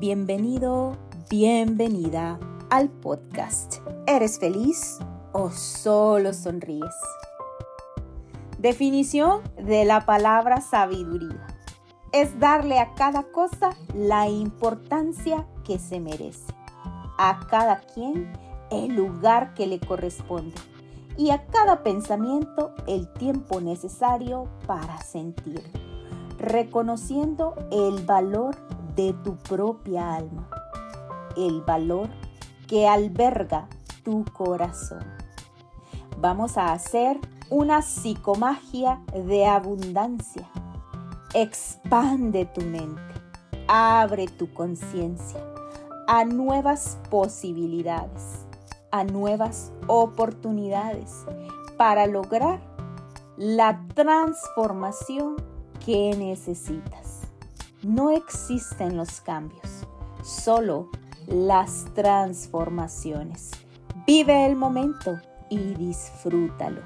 Bienvenido, bienvenida al podcast. ¿Eres feliz o solo sonríes? Definición de la palabra sabiduría. Es darle a cada cosa la importancia que se merece, a cada quien el lugar que le corresponde y a cada pensamiento el tiempo necesario para sentir, reconociendo el valor de tu propia alma, el valor que alberga tu corazón. Vamos a hacer una psicomagia de abundancia. Expande tu mente, abre tu conciencia a nuevas posibilidades, a nuevas oportunidades para lograr la transformación que necesitas. No existen los cambios, solo las transformaciones. Vive el momento y disfrútalo.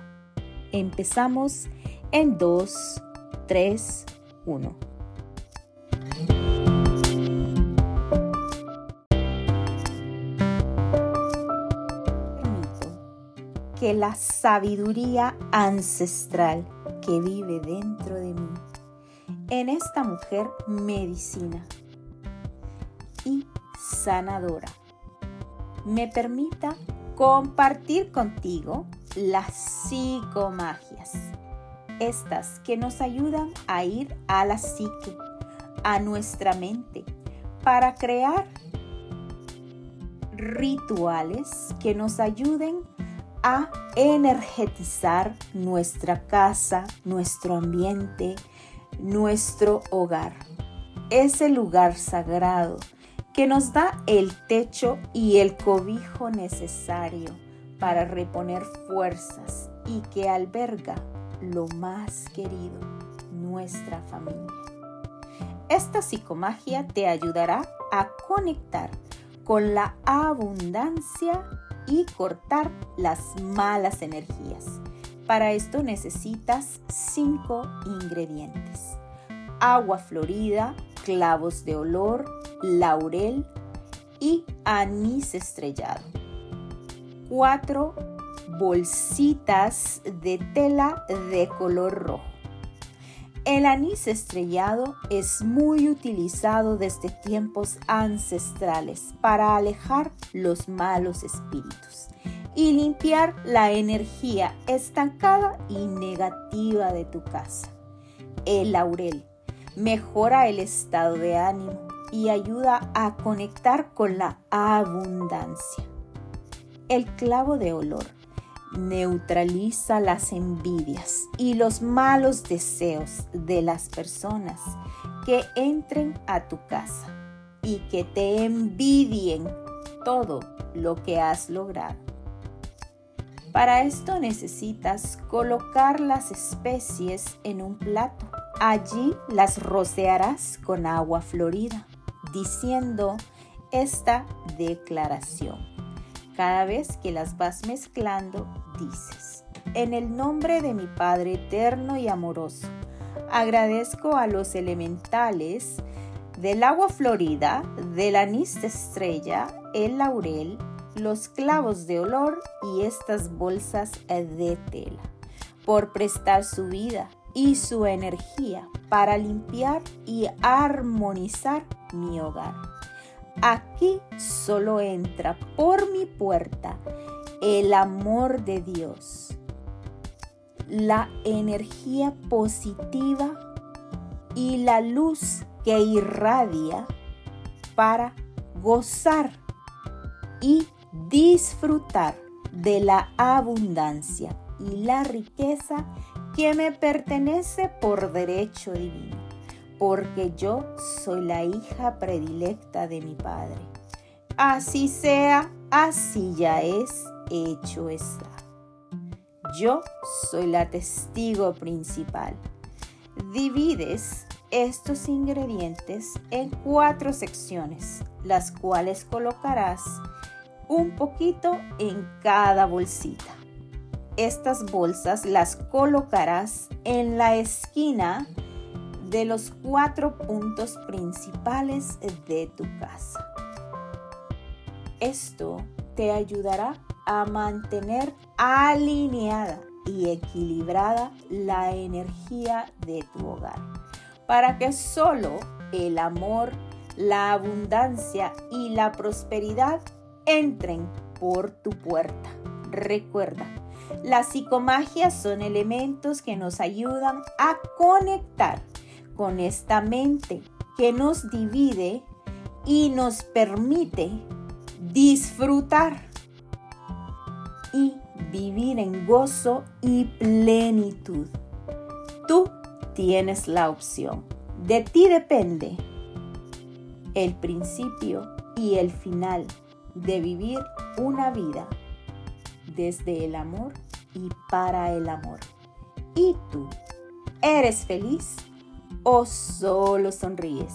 Empezamos en 2, 3, 1. Permito que la sabiduría ancestral que vive dentro de mí en esta mujer medicina y sanadora. Me permita compartir contigo las psicomagias, estas que nos ayudan a ir a la psique, a nuestra mente, para crear rituales que nos ayuden a energetizar nuestra casa, nuestro ambiente, nuestro hogar. Ese lugar sagrado que nos da el techo y el cobijo necesario para reponer fuerzas y que alberga lo más querido, nuestra familia. Esta psicomagia te ayudará a conectar con la abundancia y cortar las malas energías para esto necesitas 5 ingredientes. Agua florida, clavos de olor, laurel y anís estrellado. 4 bolsitas de tela de color rojo. El anís estrellado es muy utilizado desde tiempos ancestrales para alejar los malos espíritus y limpiar la energía estancada y negativa de tu casa. El laurel mejora el estado de ánimo y ayuda a conectar con la abundancia. El clavo de olor neutraliza las envidias y los malos deseos de las personas que entren a tu casa y que te envidien todo lo que has logrado. Para esto necesitas colocar las especies en un plato. Allí las rociarás con agua florida, diciendo esta declaración. Cada vez que las vas mezclando, dices, en el nombre de mi Padre eterno y amoroso, agradezco a los elementales del agua florida, del anís de estrella, el laurel, los clavos de olor y estas bolsas de tela, por prestar su vida y su energía para limpiar y armonizar mi hogar. Aquí solo entra por mi puerta el amor de Dios, la energía positiva y la luz que irradia para gozar y disfrutar de la abundancia y la riqueza que me pertenece por derecho divino, porque yo soy la hija predilecta de mi Padre. Así sea, así ya es, hecho está. Yo soy la testigo principal. Divides estos ingredientes en cuatro secciones, las cuales colocarás un poquito en cada bolsita. Estas bolsas las colocarás en la esquina de los cuatro puntos principales de tu casa. Esto te ayudará a mantener alineada y equilibrada la energía de tu hogar, para que solo el amor, la abundancia y la prosperidad entren por tu puerta. Recuerda, las psicomagias son elementos que nos ayudan a conectar con esta mente que nos divide y nos permite disfrutar y vivir en gozo y plenitud. Tú tienes la opción. De ti depende el principio y el final de vivir una vida desde el amor y para el amor. ¿Y tú? ¿Eres feliz o solo sonríes?